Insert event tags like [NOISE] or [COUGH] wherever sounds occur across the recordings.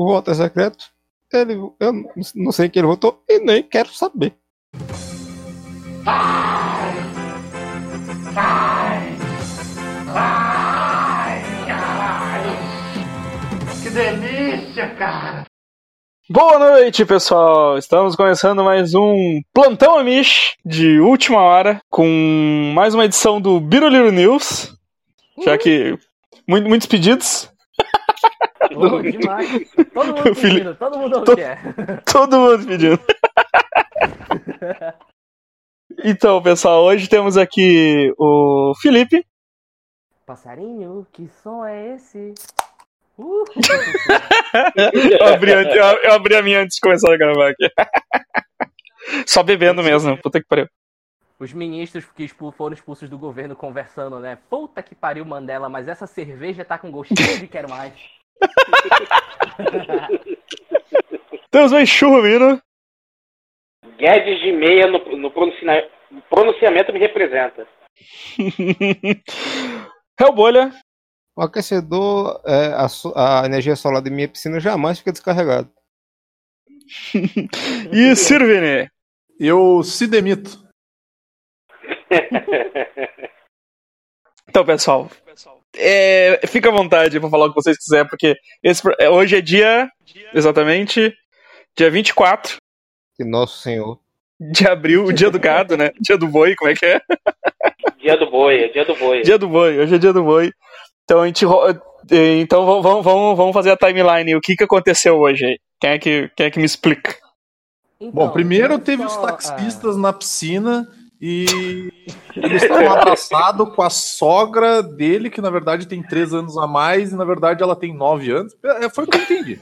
o voto é secreto. Ele, eu não sei quem ele votou e nem quero saber. Vai! Vai! Vai! Caralho! Que delícia, cara! Boa noite, pessoal! Estamos começando mais um Plantão Amish de última hora, com mais uma edição do Biruliro News. Já que muitos pedidos. Oh, demais. Todo mundo pedindo, todo mundo to... quer. Todo mundo pedindo. então, pessoal, hoje temos aqui o Felipe. Passarinho, que som é esse? Uh. [LAUGHS] eu, abri, eu, eu, abri, a minha antes de começar a gravar aqui. [LAUGHS] Só bebendo mesmo, puta que pariu. Os ministros que foram expulsos do governo conversando, né? Puta que pariu, Mandela, mas essa cerveja tá com gostinho de quero mais. [LAUGHS] Temos mais churro vindo. Guedes de meia no, no pronunciamento me representa. [LAUGHS] Hellbolha. O aquecedor, é, a, a, energia solar de minha piscina jamais fica descarregado. [LAUGHS] e Sirvene? Eu se demito. então, pessoal, é, fica à vontade para falar o que vocês quiserem, porque esse, é, hoje é dia, exatamente, dia 24. De Nosso Senhor. De abril, o dia do gado, né? Dia do boi, como é que é? Dia do boi, é dia do boi. Dia do boi, hoje é dia do boi. Então a gente. Então vamos, vamos, vamos fazer a timeline. O que, que aconteceu hoje aí? Quem é que, quem é que me explica? Então, Bom, primeiro teve só, os taxistas na piscina e [LAUGHS] eles estão [LAUGHS] abraçados com a sogra dele, que na verdade tem três anos a mais, e na verdade ela tem nove anos. É, foi o que eu entendi.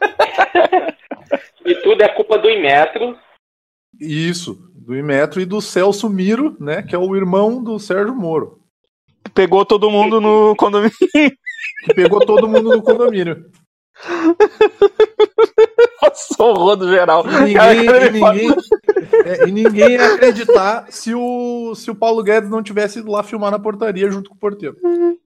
[LAUGHS] e tudo é culpa do Imetro. Isso, do Imetro e do Celso Miro, né? Que é o irmão do Sérgio Moro. Pegou todo mundo no condomínio. Pegou todo mundo no condomínio. Passou o rodo geral. E ninguém, e ninguém, é, e ninguém ia acreditar se o, se o Paulo Guedes não tivesse ido lá filmar na portaria junto com o porteiro.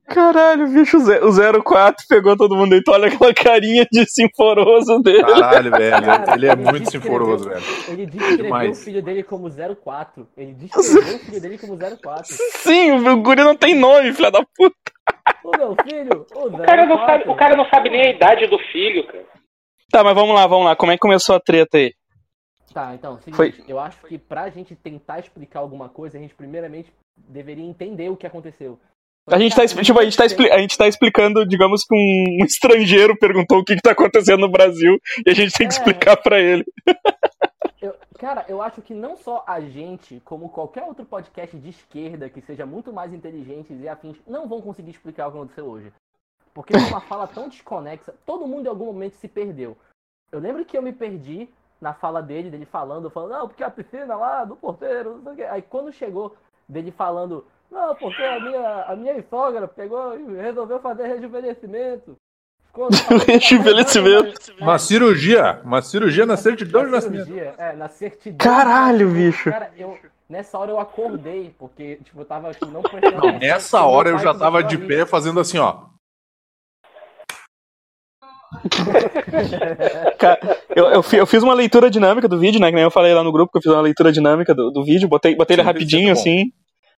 Caralho, bicho, o 04 pegou todo mundo aí. Tu olha aquela carinha de sinforoso dele. Caralho, velho. Cara, ele é ele muito sinforoso, velho. Ele descreveu o filho dele como 04. Ele descreveu o filho dele como 04. Sim, o guri não tem nome, filha da puta. O meu filho, o, o cara, não sabe, o cara não sabe nem a idade do filho, cara. Tá, mas vamos lá, vamos lá. Como é que começou a treta aí? Tá, então, seguinte, Foi. eu acho que pra gente tentar explicar alguma coisa, a gente primeiramente deveria entender o que aconteceu. A gente, tá, tipo, a, gente tá, a gente tá explicando, digamos que um estrangeiro perguntou o que, que tá acontecendo no Brasil e a gente tem que é, explicar para ele. Eu, cara, eu acho que não só a gente, como qualquer outro podcast de esquerda que seja muito mais inteligente e afins, não vão conseguir explicar o que aconteceu hoje. Porque é uma fala tão desconexa, todo mundo em algum momento se perdeu. Eu lembro que eu me perdi na fala dele, dele falando, falando, não, porque a piscina lá do porteiro, não sei o quê. Aí quando chegou dele falando, não, porque a minha, a minha sogra pegou e resolveu fazer rejuvenescimento. rejuvenescimento. Uma cirurgia, uma cirurgia na certidão de nascimento. É, na certidão. Caralho, bicho. Cara, eu, nessa hora eu acordei, porque, tipo, eu tava tipo, não prestando Não, nessa hora eu já tava de pé fazendo assim, ó. Cara, eu, eu, eu, fiz uma leitura dinâmica do vídeo, né? Que nem eu falei lá no grupo que eu fiz uma leitura dinâmica do, do vídeo, botei, botei ele rapidinho, assim.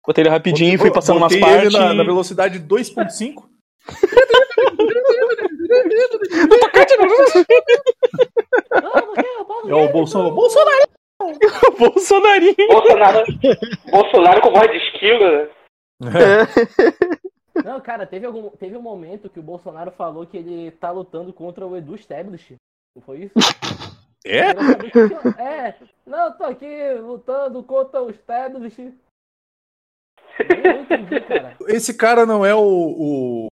Botei ele rapidinho e fui passando umas partes. na, na velocidade 2.5. é o Bolsonaro. Bolsonaro! [LAUGHS] Bolsonarinho! Bolsonaro, Bolsonaro com voz de esquilo, né? [LAUGHS] É. Não, cara, teve, algum, teve um momento que o Bolsonaro falou que ele tá lutando contra o Edu Stablish. Não foi isso? [LAUGHS] É? É, não, tô aqui lutando contra o Stablish. Entendi, cara. Esse cara não é o, o,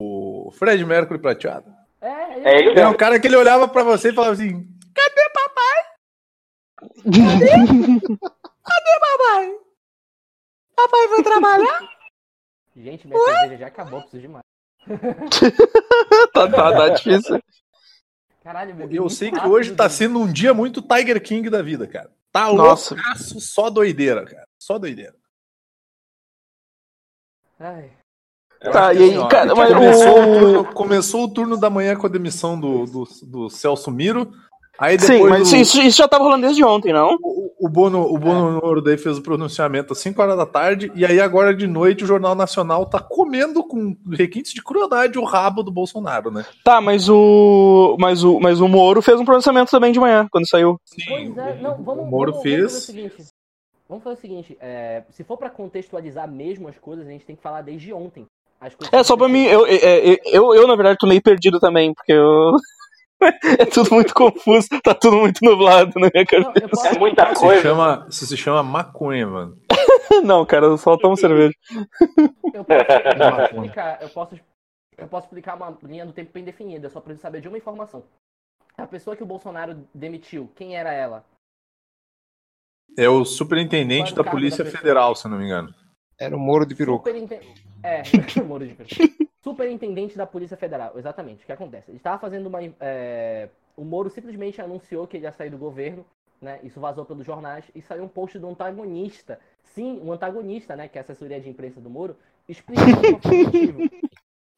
o Fred Mercury prateado? É, é ele é um cara que ele olhava pra você e falava assim: Cadê papai? [LAUGHS] Cadê? Cadê papai? Papai vai trabalhar? Gente, minha Ué? cerveja já acabou, preciso de mais. [LAUGHS] tá, tá, tá difícil. Caralho, meu Eu sei que hoje tá sendo um dia muito Tiger King da vida, cara. Tá Nossa. loucaço, só doideira, cara. Só doideira. Ai. Eu Tá, e aí, assim, cara, mas começou, o o- turno, começou o turno da manhã com a demissão do, do, do Celso Miro. Aí depois Sim, mas o, isso, isso já tava rolando desde ontem, não? o, o Bono, o Bono Noro daí fez o pronunciamento às 5 horas da tarde. E aí agora de noite o Jornal Nacional tá comendo com requintes de crueldade o rabo do Bolsonaro, né? Tá, mas o. Mas o, mas o Moro fez um pronunciamento também de manhã, quando saiu. Pois é, não, vamos, o Moro vamos, fez. vamos fazer o seguinte. Vamos fazer o seguinte, é, se for pra contextualizar mesmo as coisas, a gente tem que falar desde ontem. As coisas É, só pra mim, eu, eu, eu, eu, na verdade, tô meio perdido também, porque eu. É tudo muito confuso, tá tudo muito nublado na minha Não, cabeça. eu posso, É muita Isso se coisa. chama, isso se chama maconha, mano. [LAUGHS] Não, cara, eu só tomo cerveja. eu posso, eu [LAUGHS] posso explicar, eu posso, eu posso explicar uma linha do tempo bem definida, só pra saber de uma informação. A pessoa que o Bolsonaro demitiu, quem era ela? É o superintendente era o da Polícia da? Federal, se não me engano. Era o Moro de peruca. Superinten- É, [LAUGHS] Moro de. Superintendente da Polícia Federal, exatamente. O que acontece? Ele estava fazendo uma. é, O Moro simplesmente anunciou que ele ia sair do governo, né? Isso vazou pelos jornais e saiu um post do antagonista. Sim, um antagonista, né? Que é a assessoria de imprensa do Moro, explicando qual foi o [LAUGHS] motivo.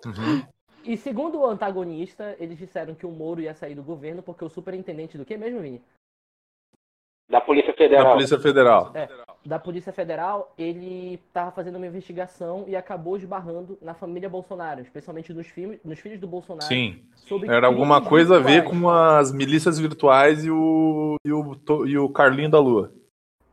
Uhum. E segundo o antagonista, eles disseram que o Moro ia sair do governo porque o superintendente do que mesmo, Vini? Da Polícia Da Federal. Polícia Federal. Da Polícia Federal, ele estava fazendo uma investigação e acabou esbarrando na família Bolsonaro, especialmente nos, filhos, nos filhos do Bolsonaro. Sim. Era alguma coisa a ver virtuais. com as milícias virtuais e o, e o, e o Carlinho da Lua.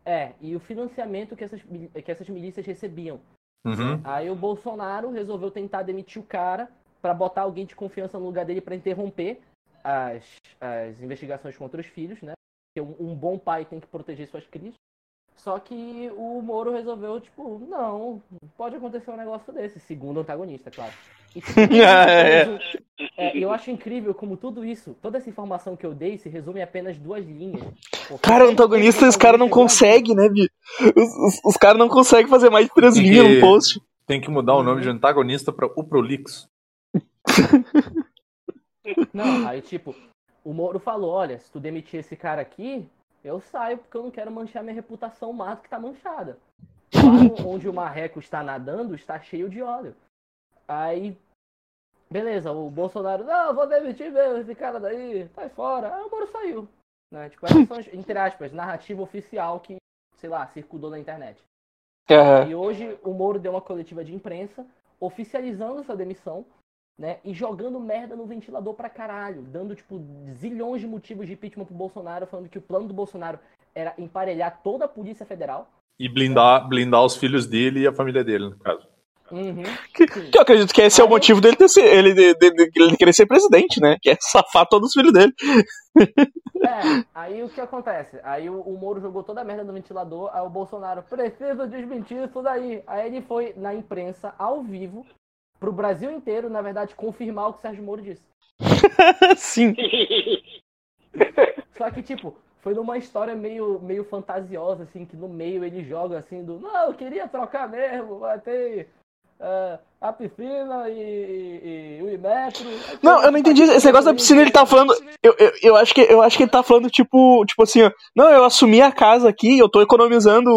É, e o financiamento que essas, que essas milícias recebiam. Uhum. Aí o Bolsonaro resolveu tentar demitir o cara para botar alguém de confiança no lugar dele para interromper as, as investigações contra os filhos, né? Porque um, um bom pai tem que proteger suas crises. Só que o Moro resolveu, tipo, não, pode acontecer um negócio desse, segundo o antagonista, claro. E, tipo, [LAUGHS] É, é, eu acho incrível como tudo isso, toda essa informação que eu dei se resume em apenas duas linhas. Porque Cara, antagonista, esse cara não antagonista igual a consegue, né, Bi? Os, os, os caras não conseguem fazer mais de três Tem linhas que- no post. Tem que mudar o nome de antagonista para o Prolixo. Não, aí tipo, o Moro falou, olha, se tu demitir esse cara aqui, eu saio porque eu não quero manchar minha reputação do que tá manchada. [LAUGHS] Lá onde o marreco está nadando, está cheio de óleo. Aí, beleza, o Bolsonaro, não, vou demitir mesmo esse cara daí, sai fora. Aí o Moro saiu. Né? Tipo, essa são, entre aspas, narrativa oficial que, sei lá, circulou na internet. É. E hoje o Moro deu uma coletiva de imprensa oficializando essa demissão, né? E jogando merda no ventilador pra caralho, dando tipo zilhões de motivos de impeachment pro Bolsonaro, falando que o plano do Bolsonaro era emparelhar toda a Polícia Federal. E blindar, blindar os filhos dele e a família dele, no caso. Uhum. Que, que eu acredito que esse é o motivo dele ter ser, ele, de, de- de- ele querer ser presidente, né? Que é safar todos os filhos dele. É, aí o que acontece? Aí o, o Moro jogou toda a merda no ventilador, aí o Bolsonaro precisa desmentir isso daí. Aí ele foi na imprensa, ao vivo, pro Brasil inteiro, na verdade, confirmar o que o Sérgio Moro disse. [LAUGHS] Sim. Só que, tipo, foi numa história meio, meio fantasiosa, assim, que no meio ele joga assim do. Não, eu queria trocar mesmo, vai ter é, a piscina e, e, e o Imetro. Não, eu não entendi. Esse negócio da piscina, ele tá falando. Eu, eu, eu, acho, que, eu acho que ele tá falando, tipo, tipo assim, ó. Não, eu assumi a casa aqui, eu tô economizando.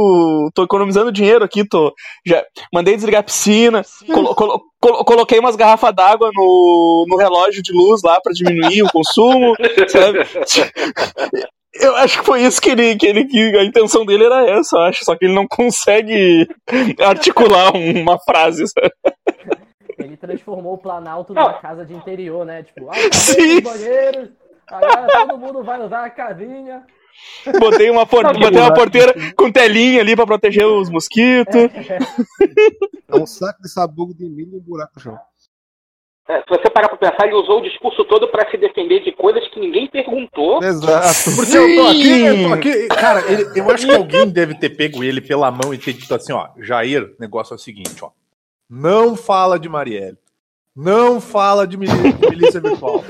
tô economizando dinheiro aqui, tô. Já mandei desligar a piscina, colo- colo- colo- coloquei umas garrafas d'água no, no relógio de luz lá pra diminuir o consumo, sabe? [LAUGHS] Eu acho que foi isso que ele, que ele. que a intenção dele era essa, eu acho. Só que ele não consegue [LAUGHS] articular uma frase, sabe? Ele transformou o Planalto numa casa de interior, né? Tipo, ah, Sim. os banheiros, agora todo mundo vai usar a casinha. Botei uma, por- botei uma porteira com telinha ali pra proteger os mosquitos. [LAUGHS] É um saco de sabugo de milho e um buraco no chão. É, se você parar pra pensar, ele usou o discurso todo pra se defender de coisas que ninguém perguntou. Exato. Porque eu tô aqui, eu tô aqui. Cara, ele- eu acho que alguém deve ter pego ele pela mão e ter dito assim, ó, Jair, o negócio é o seguinte, ó. Não fala de Marielle. Não fala de milícia, milícia virtual.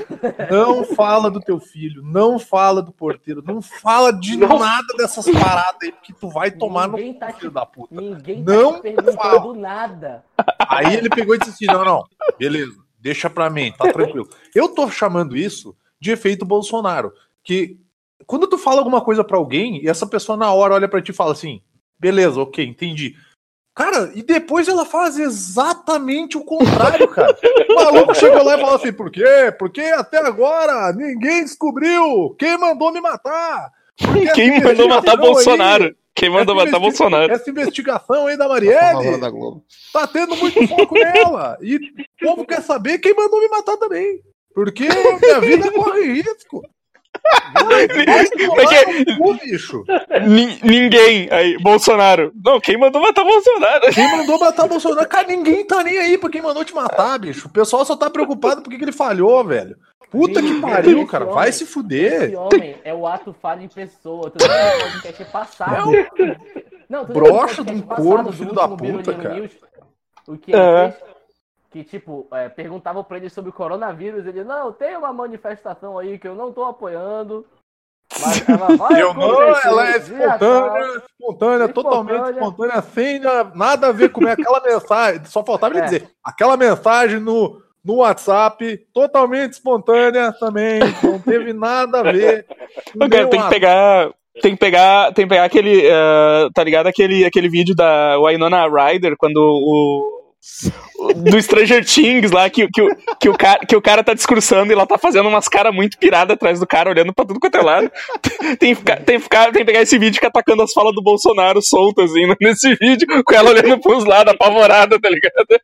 Não fala do teu filho. Não fala do porteiro. Não fala de Não. nada dessas paradas aí, porque tu vai tomar Ninguém no tá filho te- da puta. Ninguém Não tá te perguntando fala. nada. Aí ele pegou e disse assim: não, não, beleza, deixa pra mim, tá tranquilo. Eu tô chamando isso de efeito Bolsonaro. Que quando tu fala alguma coisa pra alguém e essa pessoa na hora olha pra ti e fala assim: beleza, ok, entendi. Cara, e depois ela faz exatamente o contrário, cara. O maluco chegou lá e falou assim: por quê? Porque até agora ninguém descobriu quem mandou me matar. Porque Quem mandou matar Bolsonaro? aí- Quem mandou essa matar investi- Bolsonaro? Essa investigação aí da Marielle da Globo. tá tendo muito foco nela. E o povo quer saber quem mandou me matar também. Porque minha vida corre risco. Ninguém. Aí, Bolsonaro. Não, quem mandou matar Bolsonaro? Quem mandou matar Bolsonaro? Cara, ninguém tá nem aí pra quem mandou te matar, bicho. O pessoal só tá preocupado porque que ele falhou, velho. Puta que pariu, esse cara. homem- Vai se fuder. Esse homem é o ato falho em pessoa. Tu do podcast passado? Não, tu podcast de um passado corno, do filho da puta, cara. News? O que ele É. fez? Que, tipo, é, perguntavam pra ele sobre o coronavírus. Ele, não, tem uma manifestação aí que eu não tô apoiando. Mas ela vai Eu não, ela é espontânea, espontânea, totalmente Espontânea. sem na- nada a ver com aquela mensagem. Só faltava ele É. dizer, aquela mensagem no, no WhatsApp, totalmente espontânea também, não teve nada a ver. [LAUGHS] cara, tem que pegar. Tem que pegar, tem que pegar aquele, eh, tá ligado? Aquele, aquele vídeo da Winona Ryder, quando o. o- Do Stranger [LAUGHS] Things lá, que, que, o- que, o cara, que o cara tá discursando e ela tá fazendo umas caras muito piradas atrás do cara, olhando pra tudo quanto é lado. [LAUGHS] Tem que, ficar, tem, que ficar, tem que pegar esse vídeo e ficar atacando as falas do Bolsonaro soltas, assim, nesse vídeo, com ela olhando pros lados, apavorada, tá ligado?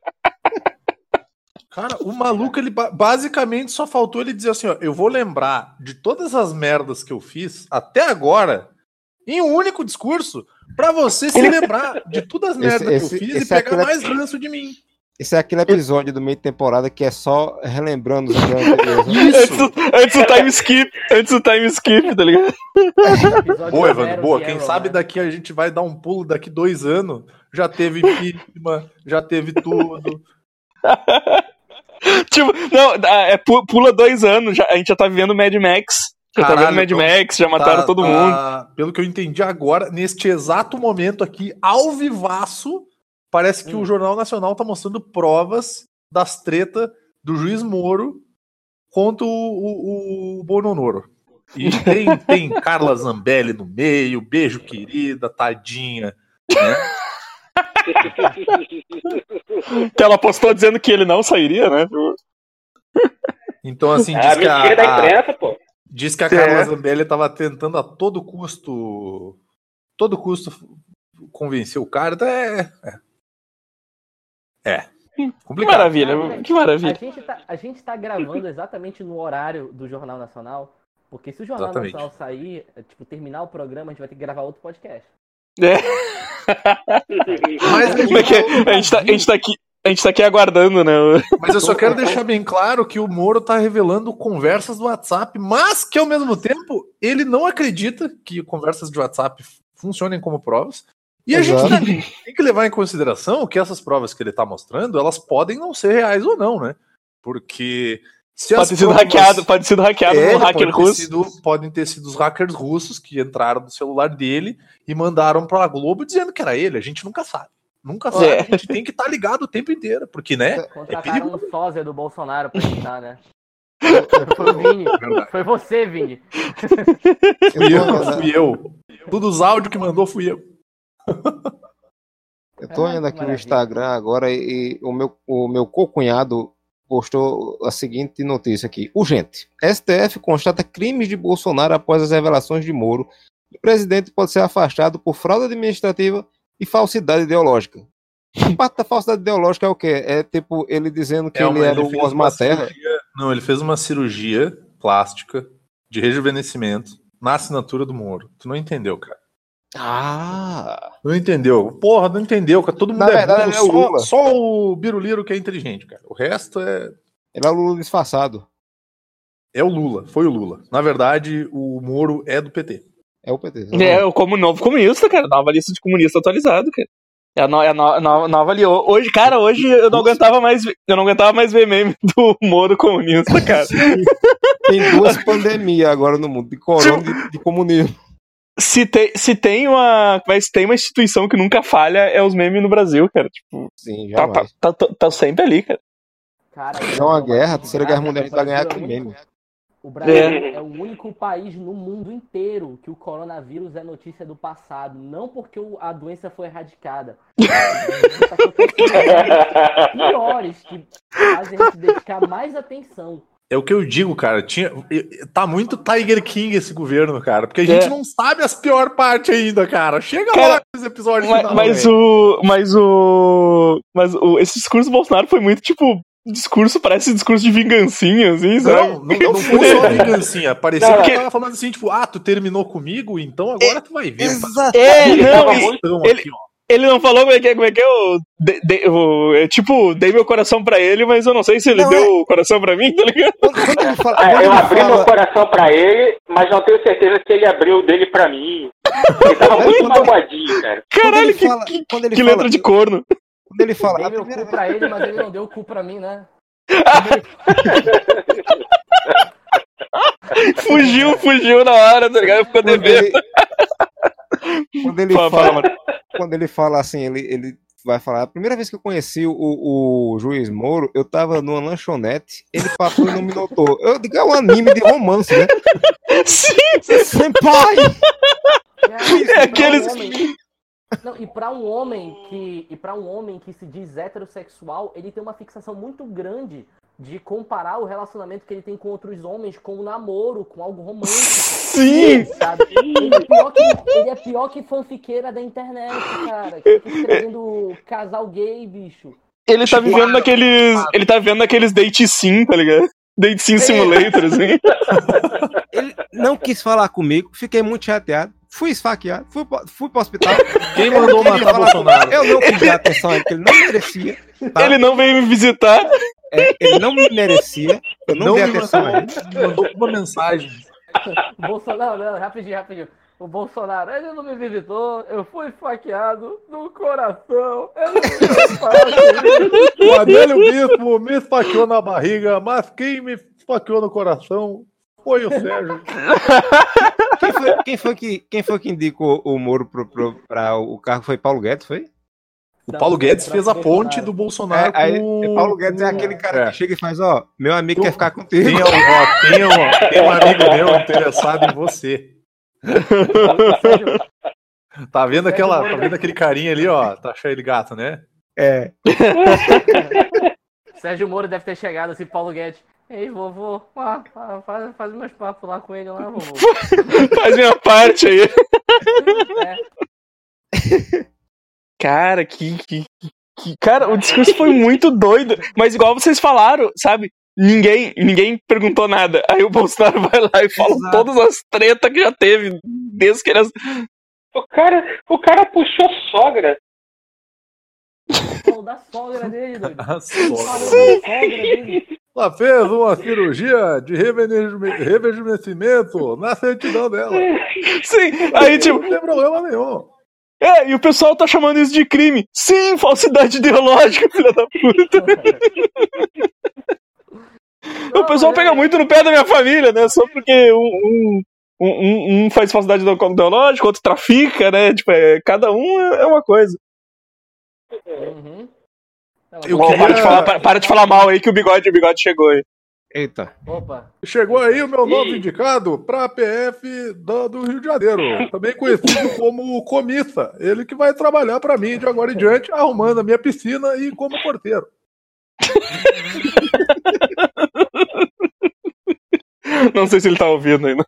Cara, o maluco, ele ba- basicamente só faltou ele dizer assim, ó, eu vou lembrar de todas as merdas que eu fiz até agora em um único discurso pra você se [LAUGHS] lembrar de todas as Esse- merdas que esse- eu fiz esse e pegar aquele- mais ranço de mim. Esse é aquele episódio do meio de temporada que é só relembrando os anteriores. né? Antes Isso! do, antes do time skip, antes do time skip, tá ligado? Boa, Evandro, boa. Quem Arrow, sabe né? daqui a gente vai dar um pulo daqui dois anos. Já teve impeachment, já teve tudo. [LAUGHS] [LAUGHS] Tipo, não, é, pu- pula dois anos, já, a gente já tá vivendo Mad Max. Já tá Caralho, vendo Mad então Max, já mataram Tá- todo tá- mundo. Pelo que eu entendi agora, neste exato momento aqui, ao vivaço, parece que Hum. o Jornal Nacional tá mostrando provas das tretas do juiz Moro contra o, o, o Bononoro. E tem, tem Carla Zambelli no meio, beijo querida, tadinha. [LAUGHS] Que ela postou dizendo que ele não sairia, né? Então, assim, É diz a que a, da a- imprensa, pô. Diz que a É. Carla Zambelli estava tentando a todo custo. Todo custo convencer o cara. Então é. É. é. Que Complicado. maravilha, que A maravilha. gente, tá, a gente tá gravando exatamente no horário do Jornal Nacional. Porque se o Jornal Exatamente. Nacional sair, é, tipo, terminar o programa, a gente vai ter que gravar outro podcast. É. Mas, é que é? A gente, tá, a, gente tá aqui, a gente tá aqui aguardando, né? mas eu só quero deixar bem claro que o Moro tá revelando conversas do WhatsApp, mas que ao mesmo tempo ele não acredita que conversas de WhatsApp funcionem como provas. E a Exato. gente também tem que levar em consideração que essas provas que ele tá mostrando, elas podem não ser reais ou não, né? Porque se Pode ter sido provas- hackeado, pode ter sido hackeado É, por um hacker pode ter russo. sido- podem ter sido os hackers russos que entraram no celular dele e mandaram pra Globo dizendo que era ele. A gente nunca sabe. Nunca sabe. É. A gente tem que estar ligado o tempo inteiro, porque, né? Contrataram um sósia do Bolsonaro pra editar, né? [LAUGHS] Foi Vini. Verdade. Foi você, Vini. Fui Eu fui eu. Tudo os áudios que mandou fui eu. eu tô olhando aqui no. Instagram agora e, e o meu, o meu co-cunhado postou a seguinte notícia aqui. Urgente. STF constata crimes de Bolsonaro após as revelações de Moro. O presidente pode ser afastado por fraude administrativa e falsidade ideológica. [LAUGHS] Parte da falsidade ideológica é o quê? É tipo ele dizendo que É ele era ele o Osmar Terra. cirurgia- Não, ele fez uma cirurgia plástica de rejuvenescimento na assinatura do Moro. Tu não entendeu, cara. Ah! Não entendeu. Porra, não entendeu. Todo mundo Na é verdade, burro, é o só, Lula. só o Biruliro que é inteligente, cara. O resto é Ele é o Lula disfarçado. É o Lula, foi o Lula. Na verdade, o Moro é do PT. É o PT. É, o como novo comunista, cara. Nova lista de comunista atualizado, cara. É a, no, é a no- no- nova ali. Hoje, cara, hoje eu não aguentava mais, ver- eu não aguentava mais ver meme [LAUGHS] do Moro comunista, cara. Tem duas [LAUGHS] pandemias agora no mundo, de corona e de, de comunismo. Se tem, se tem uma, mas tem uma instituição que nunca falha é os memes no Brasil, cara. Tipo, Sim, tá, tá, tá, tá- tá sempre ali, cara. Cara, É uma guerra, a terceira guerra mundial vai ganhar Brasil com é meme. O Brasil É. é. o único país no mundo inteiro que o coronavírus é notícia do passado, não porque o- a doença foi erradicada. [LAUGHS] Tá piores que fazem a gente dedicar mais atenção. É o que eu digo, cara. Tinha, tá muito Tiger King esse governo, cara. Porque a gente É. não sabe as piores partes ainda, cara. Chega Cara, lá nesse episódio Mas, final, mas o. Mas o. Mas o, esse discurso do Bolsonaro foi muito tipo. Discurso, parece discurso de vingancinha, assim, sabe? Não, não, não foi só [LAUGHS] vingancinha. Parecia Não, que ele tava falando assim, tipo, ah, tu terminou comigo, então agora tu vai ver. Exato. É, Ele não, ele- aqui, ó. Ele não falou como é que é, como é que é o, de- de- o- é tipo, dei meu coração pra ele, mas eu não sei se ele Não, deu o coração pra mim, tá ligado? Quando, quando ele fala, quando eu abri fala- meu coração pra ele, mas não tenho certeza se ele abriu o dele pra mim. Ele tava muito magoadinho, cara. quando Caralho, ele que, fala- que, quando ele que fala- letra de corno. Quando ele fala, Dei a meu cu pra ele, mas ele não deu o cu pra mim, né? [LAUGHS] Fugiu, fugiu na hora, tá ligado? Ficou quando devendo. ele, quando ele Fala, fala, fala, mano. Quando ele fala assim, ele, ele vai falar, a primeira vez que eu conheci o, o juiz Moro, eu tava numa lanchonete, ele passou e não me notou. Eu digo, é um anime de romance, né? Sim, Senpai! [LAUGHS] É aqueles- um homem- Não, e pra um homem que e para um homem que se diz heterossexual, ele tem uma fixação muito grande de comparar o relacionamento que ele tem com outros homens com um namoro, com algo romântico, sim. sabe? Ele é pior que, ele é pior que fanfiqueira da internet, cara. Que fica escrevendo casal gay, bicho. Ele tá vivendo naqueles. Ele tá vivendo naqueles date sim, tá ligado? Date sim simulator, assim. [LAUGHS] Ele não quis falar comigo, fiquei muito chateado. Fui esfaqueado, fui, pro- fui pro hospital. Quem mandou matar Bolsonaro? Eu não quis dar atenção a ele, porque ele não merecia. tá? Ele não veio me visitar. É, ele não me merecia. Eu não, dei me atenção a ele. mandou, mandou uma mensagem. O [LAUGHS] Bolsonaro, não, rapidinho, rapidinho. O Bolsonaro, ele não me visitou, eu fui esfaqueado no coração. Eu não [LAUGHS] O Adélio Bispo me esfaqueou na barriga, mas quem me esfaqueou no coração foi o Sérgio. Quem foi, quem foi que, quem foi que indicou o Moro pra o carro? Foi Paulo Guedes, foi? O Paulo Guedes fez a ponte do Bolsonaro É, aí, com... Paulo Guedes é aquele cara É. que chega e faz, ó, meu amigo Tu- quer ficar contigo. Tem, um- ó, tem, um, tem um [LAUGHS] amigo meu interessado em você. [LAUGHS] Tá vendo, aquela, tá vendo aquele carinha ali, ó? Tá cheio de gato, né? É. [LAUGHS] Sérgio Moro deve ter chegado assim, Paulo Guedes. Ei, vovô, ah, faz, faz meus papos lá com ele lá, vovô. Faz minha parte aí. É, Cara, que, que, que- Cara, o discurso foi muito doido. Mas igual vocês falaram, sabe? Ninguém, ninguém perguntou nada. Aí o Bolsonaro vai lá e fala Exato. todas as tretas que já teve desde que ele. O cara, o cara puxou sogra. falou da sogra dele, doido. A sogra. da sogra dele. Ela fez uma cirurgia de rejuve- rejuvenescimento na certidão dela. Sim, aí tipo. Não tem problema nenhum. É, e o pessoal tá chamando isso de crime. Sim, falsidade ideológica, [LAUGHS] filha da puta. O pessoal pega muito no pé da minha família, né? Só porque um, um, um, um faz falsidade ideológica, outro trafica, né? Tipo, é, cada um é é uma coisa. Uhum. Não, Bom, queria- para, de falar, [LAUGHS] para, para de falar mal aí que o bigode, o bigode chegou aí. Eita. Opa. Chegou aí o meu novo Ih. indicado para PF do, do Rio de Janeiro, também conhecido como Comissa. Ele que vai trabalhar para mim de agora em diante, arrumando a minha piscina e como porteiro. [LAUGHS] Não sei se ele tá ouvindo ainda.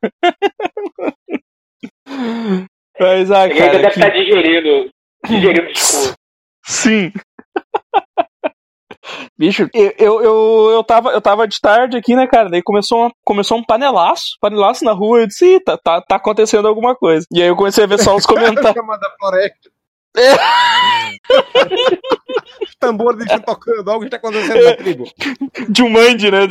Mas, ah, Ele ainda cara, deve que- estar digerindo, digerindo o discurso. Sim. Bicho, eu, eu, eu, eu, tava, eu tava de tarde aqui, né, cara? Daí começou, uma- começou um panelaço, panelaço na rua. Eu disse, Ih, tá, tá, tá acontecendo alguma coisa. E aí eu comecei a ver só os [LAUGHS] comentários. Chamada floresta. [LAUGHS] Os tambores estão tocando, algo está acontecendo na tribo. de um mande, né?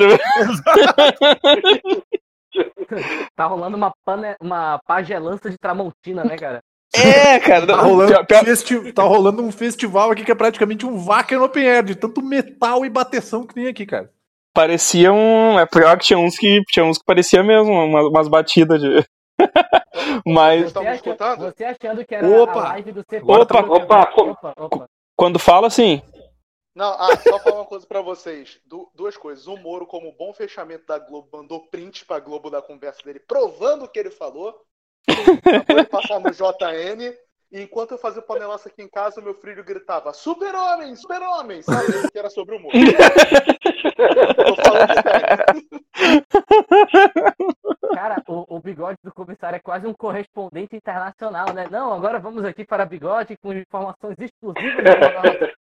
Tá rolando uma, pane... uma pagelança de Tramontina, né, cara? É, cara. Tá rolando, pior- pior- festi- tá rolando um festival aqui que é praticamente um Wacken Open Air, de tanto metal e bateção que tem aqui, cara. parecia um. É pior que tinha uns que, tinha uns que parecia mesmo, umas, umas batidas de. [LAUGHS] Mas Estão me acha- escutando? você achando que era Opa! a live do CP. Opa! Opa, opa, opa. quando fala assim. Não, ah, só falar uma coisa pra vocês. Du- duas coisas. O Moro, como bom fechamento da Globo, mandou print pra Globo da conversa dele, provando o que ele falou. Ele passar no JN. E enquanto eu fazia o panelaço aqui em casa, meu filho gritava: Super-Homem, Super-Homem! Sabe? Que era sobre o Moro. Tô falando sério. Cara, o, o bigode do comissário é quase um correspondente internacional, né? Não, agora vamos aqui para bigode com informações exclusivas. [LAUGHS]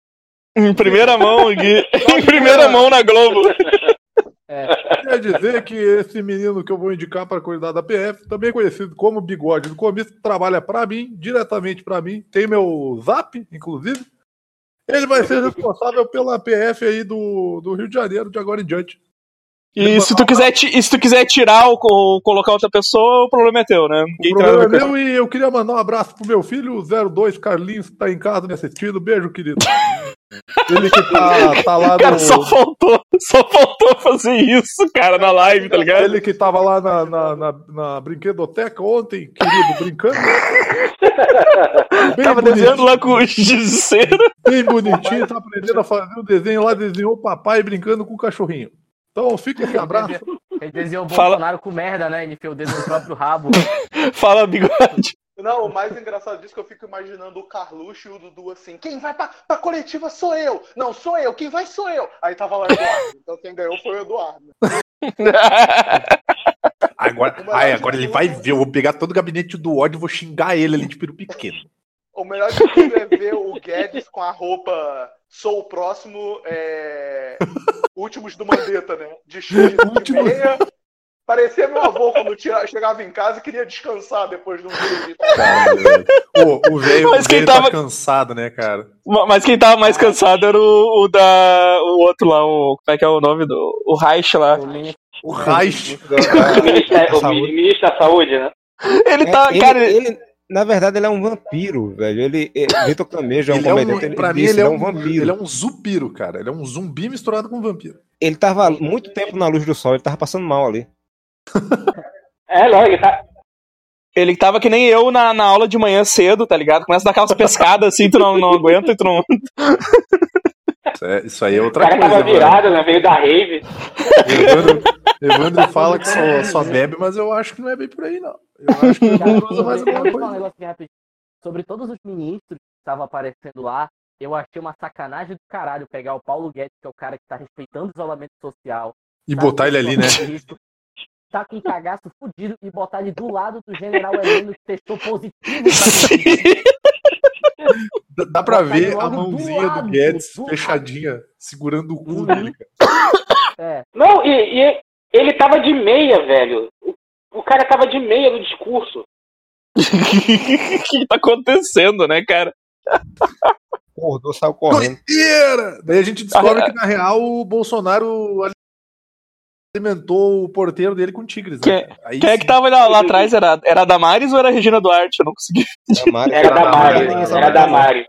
Em primeira mão aqui. em primeira mão na Globo. [LAUGHS] É, Quer dizer que esse menino que eu vou indicar para cuidar da PF, também conhecido como Bigode do Começo, trabalha para mim, diretamente para mim, tem meu zap, inclusive. Ele vai ser responsável pela PF aí do, do Rio de Janeiro, de agora em diante. E se tu quiser, e se tu quiser tirar ou co- colocar outra pessoa, o problema é teu, né? O Ninguém tem problema é meu e eu queria mandar um abraço pro meu filho, o 02 Carlinhos, que tá em casa me assistindo. Beijo, querido. [LAUGHS] Ele que tá, tá lá Cara, no. só faltou, só faltou fazer isso, cara, na live, tá ligado? Ele que tava lá na, na, na, na brinquedoteca ontem, querido, brincando. Bem Tava bonitinho. desenhando lá com o giz de cera. Bem bonitinho, tá aprendendo a fazer o desenho lá, desenhou o papai brincando com o cachorrinho. Então fica esse abraço. ele desenhou o Fala. Bolsonaro com merda, né? Ele enfiou o dedo no próprio rabo. [LAUGHS] Fala, bigode. Não, o mais engraçado disso é que eu fico imaginando o Carluxo e o Dudu assim: quem vai pra, pra coletiva sou eu. Não, sou eu. Quem vai sou eu. Aí tava lá o Eduardo. Então quem ganhou foi o Eduardo. [LAUGHS] Agora, ai, agora ele vai ver, eu vou pegar todo o gabinete do ódio e vou xingar ele ali de peru pequeno. O melhor de tudo é ver o Guedes com a roupa Sou o próximo, é... Últimos do Mandetta, né? De Últimos. meia. Parecia meu avô quando tira- chegava em casa e queria descansar depois de um dia. O o velho tá tava- cansado, né, cara? Mas quem tava mais cansado era o, o da. O outro lá, o. Como é que é o nome do. O Reich lá. O menino- O Reich. O ministro, o ministro da Saúde, né? Ele É, tá. ele, cara, ele- na verdade, ele é um vampiro, velho. Ele, ele- Vitor Camejo é um Ele é comediante. um, pra mim, disse, ele é um, vampiro. ele é um zupiro, cara. Ele é um zumbi misturado com vampiro. Ele tava muito tempo na luz do sol, ele tava passando mal ali. É, não, ele tá. Ele tava que nem eu na, na aula de manhã cedo, tá ligado? Começa a dar aquelas pescadas assim, tu não, não aguenta e tu não. Isso, é- isso aí é O outra cara coisa, tava mano. virado, né? Veio da rave. Evandro, Evandro fala que só, só bebe, mas eu acho que não é bem por aí, não. Eu acho que usa mais alguma um coisa. Sobre todos os ministros que estavam aparecendo lá, eu achei uma sacanagem do caralho pegar o Paulo Guedes, que é o cara que tá respeitando o isolamento social. E tá botar com ele ali, né? risco, Tá com um cagaço fudido e botar ele do lado do general Heleno que testou positivo. [LAUGHS] Dá- Dá pra ver a do mãozinha do lado, Guedes do lado. fechadinha, segurando o cu Uhum. dele, cara. É, Não, e, e ele tava de meia, velho. O, o cara tava de meia no discurso. O [LAUGHS] que tá acontecendo, né, cara? Acordou, saiu correndo. Doideira! Daí a gente descobre Ah, que, na real, o Bolsonaro alimentou o porteiro dele com tigres. Quem- né? Aí Quem é que tava lá, lá atrás? Era, era a Damares ou era a Regina Duarte? Eu não consegui. Damares, Era Mari, Damares, era da Mari.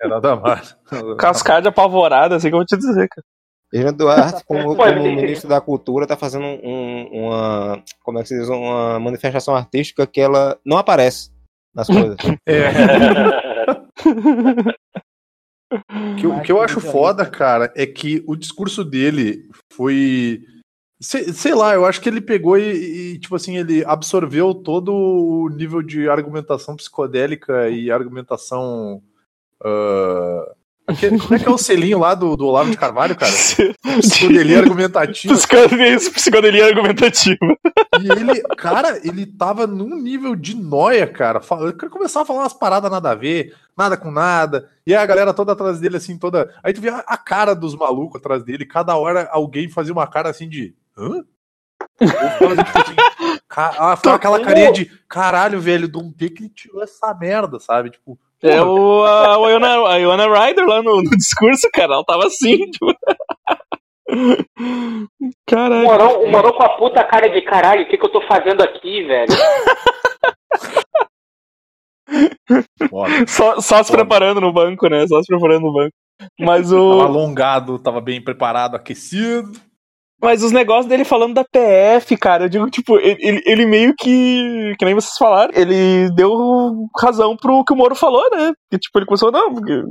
Era da Mara. [LAUGHS] Cascade apavorada, assim que eu vou te dizer, cara. Regina Duarte, como, como ministro da Cultura, tá fazendo um- uma. Como é que se diz? Uma manifestação artística que ela não aparece nas coisas. [LAUGHS] É. [LAUGHS] Que, o que eu acho foda, cara, é que o discurso dele foi. Sei, sei lá, eu acho que ele pegou e, e, tipo assim, ele absorveu todo o nível de argumentação psicodélica e argumentação. ah, como é que é o selinho lá do, do Olavo de Carvalho, cara? [LAUGHS] Psicodelia argumentativa. Psicodelia, argumentativa. E ele, cara, ele tava num nível de noia, cara. Eu começava a falar umas paradas nada a ver, nada com nada. E aí a galera toda atrás dele, assim, toda. Aí tu via a- cara dos malucos atrás dele. Cada hora alguém fazia uma cara assim de. Hã? Falava, tipo assim, ah, ficava aquela carinha de caralho, velho, de onde que ele tirou essa merda, sabe? Tipo, É o, a, a Iona, a Iona Ryder lá no, no discurso, cara. Ela tava assim, [LAUGHS] tipo. O Caralho. Morão, o Morão com a puta cara de caralho, o que, que eu tô fazendo aqui, velho? [LAUGHS] Só, só se preparando no banco, né? Só se preparando no banco. Mas Tava o. alongado, tava bem preparado, aquecido. Mas os negócios dele falando da PF, cara, eu digo, tipo, ele, ele meio que. Que nem vocês falaram, ele deu razão pro que o Moro falou, né? Que, tipo, ele começou, não, porque.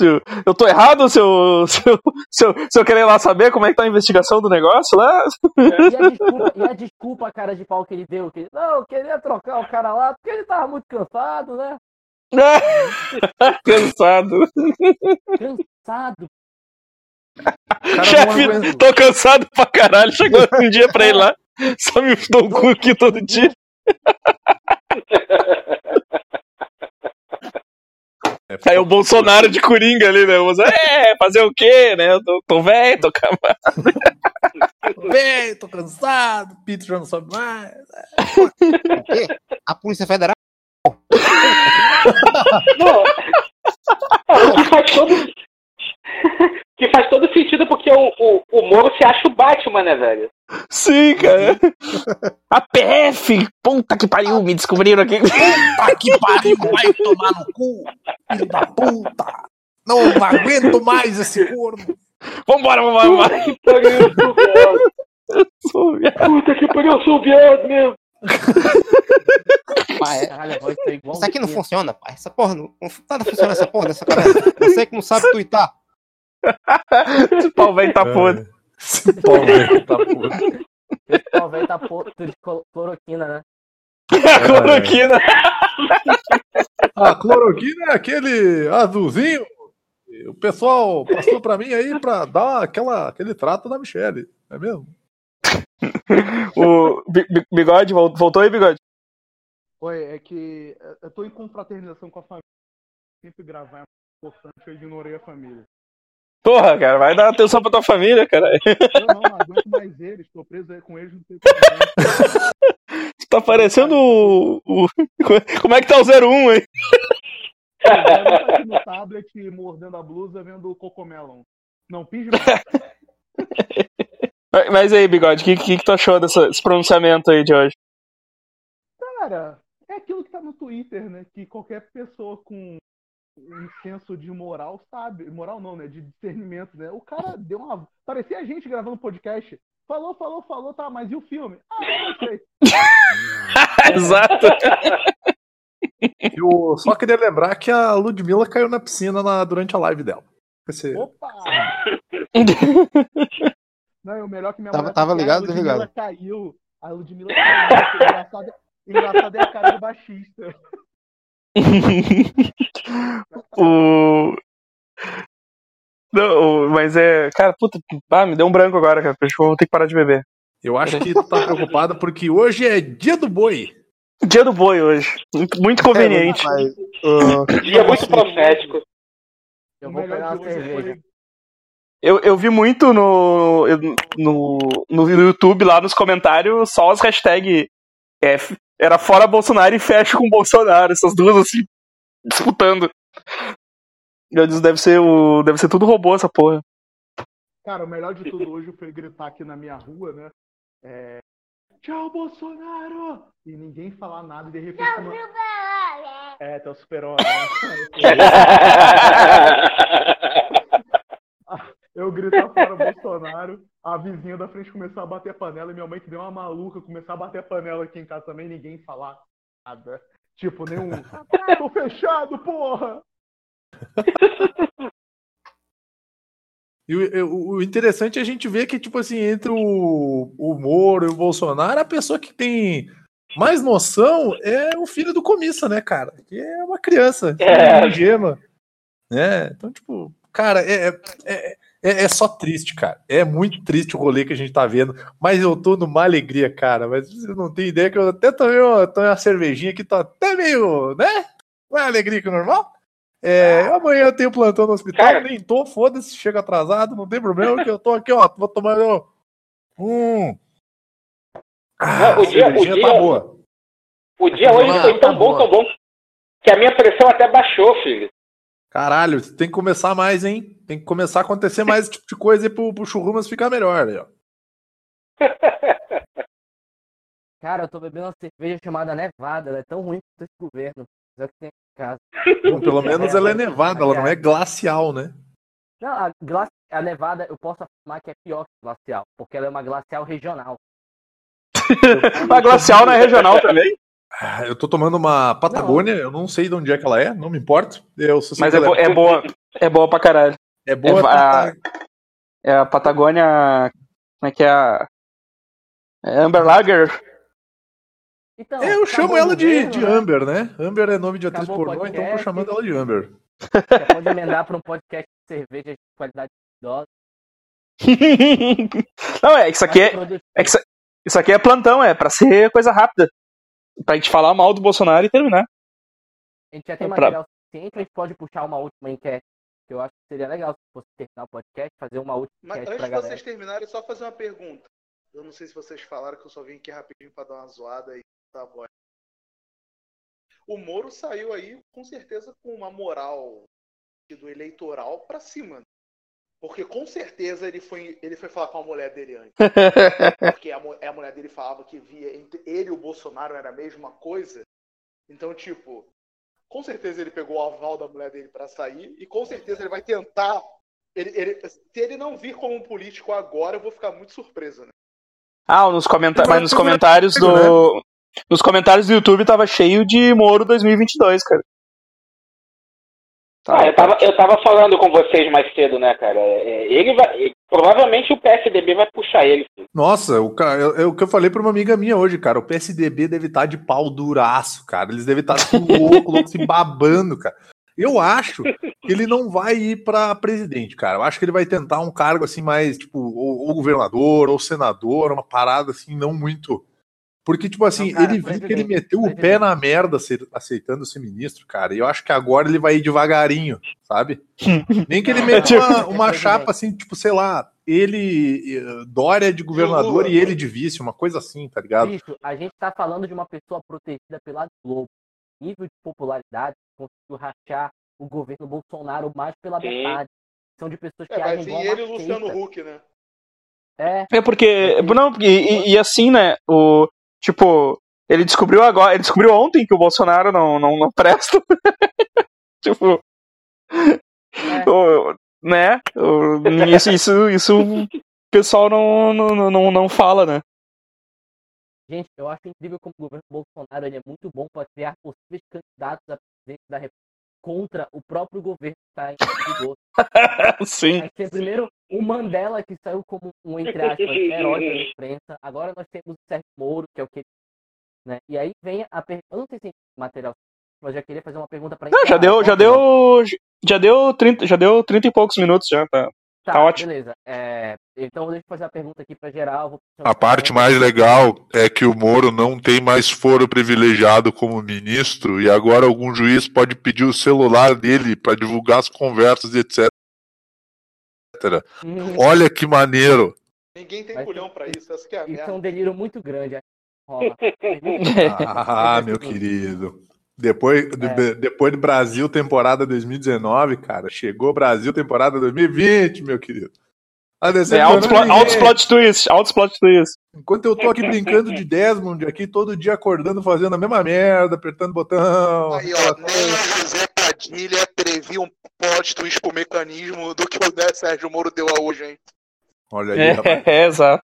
Eu, eu tô errado se eu, se, eu, se, eu, se eu querer lá saber como é que tá a investigação do negócio lá. E a desculpa, e a desculpa cara de pau que ele deu, que não, eu queria trocar o cara lá porque ele tava muito cansado, né? [LAUGHS] Cansado. Cansado. Chefe, tô cansado pra caralho. Chegou [LAUGHS] um dia pra ir lá. Só me dou o cu aqui todo dia. É, Aí o Bolsonaro de Coringa ali, né? Você, É, fazer o quê, né? Eu tô, tô velho, tô acabado. Bem, tô cansado, Pito já não sobe mais. O quê? A Polícia Federal? Não. [LAUGHS] Todo. [LAUGHS] que faz todo sentido porque o, o, o Moro se acha o Batman, né, velho? Sim, cara. A PF! Puta que pariu, me descobriram aqui. Puta que pariu, vai tomar no cu, filho da puta. Não aguento mais esse corno. Vambora, vambora, vambora. Que pariu, eu sou viado. Puta que pariu, eu sou viado mesmo. Pai, Caralho, a voz tá igual. isso aqui não funciona, pai. Essa porra não. nada funciona essa porra dessa cara. Você que não sabe tuitar. Esse pau velho tá podre. Esse pau velho tá podre. Esse pau velho tá podre de clo- cloroquina, né? [LAUGHS] A cloroquina. A cloroquina é aquele azulzinho. O pessoal passou pra mim aí pra dar aquela, aquele trato da Michelle, não é mesmo? O Bi- Bi- Bigode, vol- voltou aí, Bigode? Oi, é que eu tô em confraternização com a família. Sempre gravar é importante, eu ignorei a família. Porra, cara, vai dar atenção pra tua família, cara. Eu não, não aguento mais eles, tô preso aí com eles, não sei. [LAUGHS] Tu tá parecendo o, o- Como é que tá o 01 aí? Eu tá aqui no tablet, mordendo a blusa, vendo o Cocomelon. Não, pinge mais. [LAUGHS] Mas- Mas aí, Bigode, o que, que, que tu achou dessa- desse pronunciamento aí de hoje? Cara, é aquilo que tá no Twitter, né? Que qualquer pessoa com um senso de moral sabe. Moral não, né? De discernimento, né? O cara deu uma. Parecia a gente gravando podcast. Falou, falou, falou, tá, mas e o filme? Ah, eu não sei. [LAUGHS] Exato. Eu só queria lembrar que a Ludmilla caiu na piscina na- durante a live dela. Esse- Opa! Não, e o melhor que minha Tava- mulher tava tá- ligado, a Ludmilla ligado. caiu. A Ludmilla caiu. engraçado, engraçado é a cara do baixista. [LAUGHS] o... Não, mas é. Cara, puta, ah, me deu um branco agora, cara. Acho que eu vou ter que parar de beber. Eu acho que tu tá preocupada porque hoje é dia do boi. Dia do boi hoje. Muito, muito conveniente. Mas, ah, Dia muito profético. Eu vou pegar uma cerveja. Eu, eu vi muito no, no, no, no YouTube, lá nos comentários, só as hashtags F. Era fora Bolsonaro e fecha com Bolsonaro. Essas duas assim, disputando. Eu disse, deve ser o. Deve ser tudo robô essa porra. Cara, o melhor de tudo hoje foi gritar aqui na minha rua, né? É... Tchau, Bolsonaro! E ninguém falar nada e de repente. uma- É, tá o super-homem. né? [LAUGHS] [LAUGHS] Eu gritar fora Bolsonaro, a vizinha da frente começou a bater panela e minha mãe que deu uma maluca começou a bater panela aqui em casa também, ninguém falar nada. Tipo, nenhum. Ah, tô fechado, porra! E o, o- o interessante é a gente ver que, tipo assim, entre o, o Moro e o Bolsonaro, a pessoa que tem mais noção é o filho do comissa, né, cara? Que é uma criança, É. ingênua. Né? Então, tipo, cara, é, é, é, é só triste, cara. É muito triste o rolê que a gente tá vendo. Mas eu tô numa alegria, cara. Mas você não tem ideia que eu até tomei uma, tomei uma cervejinha que tô até meio, né? Não é alegria que é normal? É, amanhã eu tenho plantão no hospital, Cara. nem tô, foda-se, chega atrasado, não tem problema, que eu tô aqui, ó, vou tomar. Hum. Ah, Não, o dia- o dia- tá boa. O dia hoje foi tão bom, tão bom, que a minha pressão até baixou, filho. Caralho, tem que começar mais, hein? Tem que começar a acontecer mais esse tipo de coisa aí pro, pro churrumas ficar melhor, aí, ó. [LAUGHS] Cara, eu tô bebendo uma cerveja chamada Nevada. Ela é tão ruim quanto esse governo. Mas é o que tem em casa. [LAUGHS] Bom, pelo menos ela é nevada, ela não é glacial, né? Não, a glacial a Nevada, eu posso afirmar que é pior que a glacial, porque ela é uma glacial regional. [LAUGHS] Uma glacial não é regional também? Ah, Eu tô tomando uma Patagônia, eu não sei de onde é que ela é, não me importa. Eu só sei Mas é, bo- é boa. É boa pra caralho. é boa. é pra- É a Patagônia. Como é que é a. É Amber Lager. Então, É, eu chamo ela de, governo, de né? Amber, né? Amber é nome de atriz pornô, então eu tô chamando ela de Amber. Você pode emendar para um podcast de cerveja de qualidade idosa. [LAUGHS] Não, é, isso aqui é, é isso aqui é plantão, é pra ser coisa rápida. Pra gente falar mal do Bolsonaro e terminar. A gente já tem Pra- material suficiente, a gente pode puxar uma última enquete. Que eu acho que seria legal se fosse terminar o podcast, fazer uma última Mas enquete antes pra de galera. vocês terminarem, só fazer uma pergunta. Eu não sei se vocês falaram que eu só vim aqui rapidinho pra dar uma zoada e a voz. O Moro saiu aí, com certeza, com uma moral do eleitoral pra cima. Porque com certeza ele foi, ele foi falar com a mulher dele antes. [LAUGHS] Porque a, a mulher dele falava que via entre ele e o Bolsonaro era a mesma coisa. Então, tipo, com certeza ele pegou o aval da mulher dele pra sair e com certeza ele vai tentar. Ele, ele- se ele não vir como um político agora, eu vou ficar muito surpreso, né? Ah, nos comenta mas nos comentários do. Nos comentários do YouTube tava cheio de Moro 2022, cara. Tá, Ah, eu tava, eu tava falando com vocês mais cedo, né, cara? É, Ele vai. provavelmente o PSDB vai puxar ele. filho. Nossa, o, é, é o que eu falei pra uma amiga minha hoje, cara. O PSDB deve estar de pau duraço, cara. Eles devem estar assim, [LAUGHS] louco, louco, se babando, cara. Eu acho que ele não vai ir pra presidente, cara. Eu acho que ele vai tentar um cargo assim mais, tipo, ou, ou governador, ou senador, uma parada assim, não muito. Porque, tipo assim, cara, ele viu que ele meteu o pé na merda ace- aceitando ser ministro, cara. E eu acho que agora ele vai ir devagarinho, sabe? [LAUGHS] Nem que ele meta uma, uma chapa assim, tipo, sei lá, ele, eh, Dória de governador Lula. e ele de vice, uma coisa assim, tá ligado? Bicho, a gente tá falando de uma pessoa protegida pela Globo. Nível de popularidade, conseguiu rachar o governo Bolsonaro mais pela Sim. metade. São de pessoas que É, agem igual ele e Luciano. Huck, né? É, É porque. Não, e, e- e assim, né? O. Tipo, ele descobriu agora. Ele descobriu ontem que o Bolsonaro não, não, não presta. [LAUGHS] tipo. É. o- né? O- isso, isso, isso o pessoal não, não, não, não fala, né? gente, eu acho incrível como o governo Bolsonaro ele é muito bom para criar possíveis candidatos a presidente da República contra o próprio governo que está em [LAUGHS] vigor. Sim. Aí tem primeiro o Mandela, que saiu como um, entre aspas, herói da imprensa. Agora nós temos o Sérgio Moro, que é o que. Né? E aí vem a pergunta. Eu não sei se tem material, mas já queria fazer uma pergunta para Não, já deu, já deu. Já deu 30, já deu 30 e poucos minutos já, tá? Tá, tá ótimo. Beleza. É, então deixa eu fazer a pergunta aqui para geral. vou- A parte mais legal é que o Moro não tem mais foro privilegiado como ministro e agora algum juiz pode pedir o celular dele para divulgar as conversas, etc. Hum, Olha que maneiro. Ninguém tem Mas culhão pra isso, essa que é a Isso é um delírio muito grande. Ah, [LAUGHS] meu querido. Depois, É. de- depois do Brasil temporada 2019, cara, chegou Brasil temporada 2020, meu querido. Tá É, altos, ninguém. altos plot twist, altos plot. Enquanto eu tô aqui brincando de Desmond, aqui todo dia acordando, fazendo a mesma merda, apertando botão. Aí, ó, nem Padilha previa um plot twist pro mecanismo do que o Né Sérgio Moro deu a hoje, hein? Olha aí, rapaz. É, [LAUGHS] é, exato.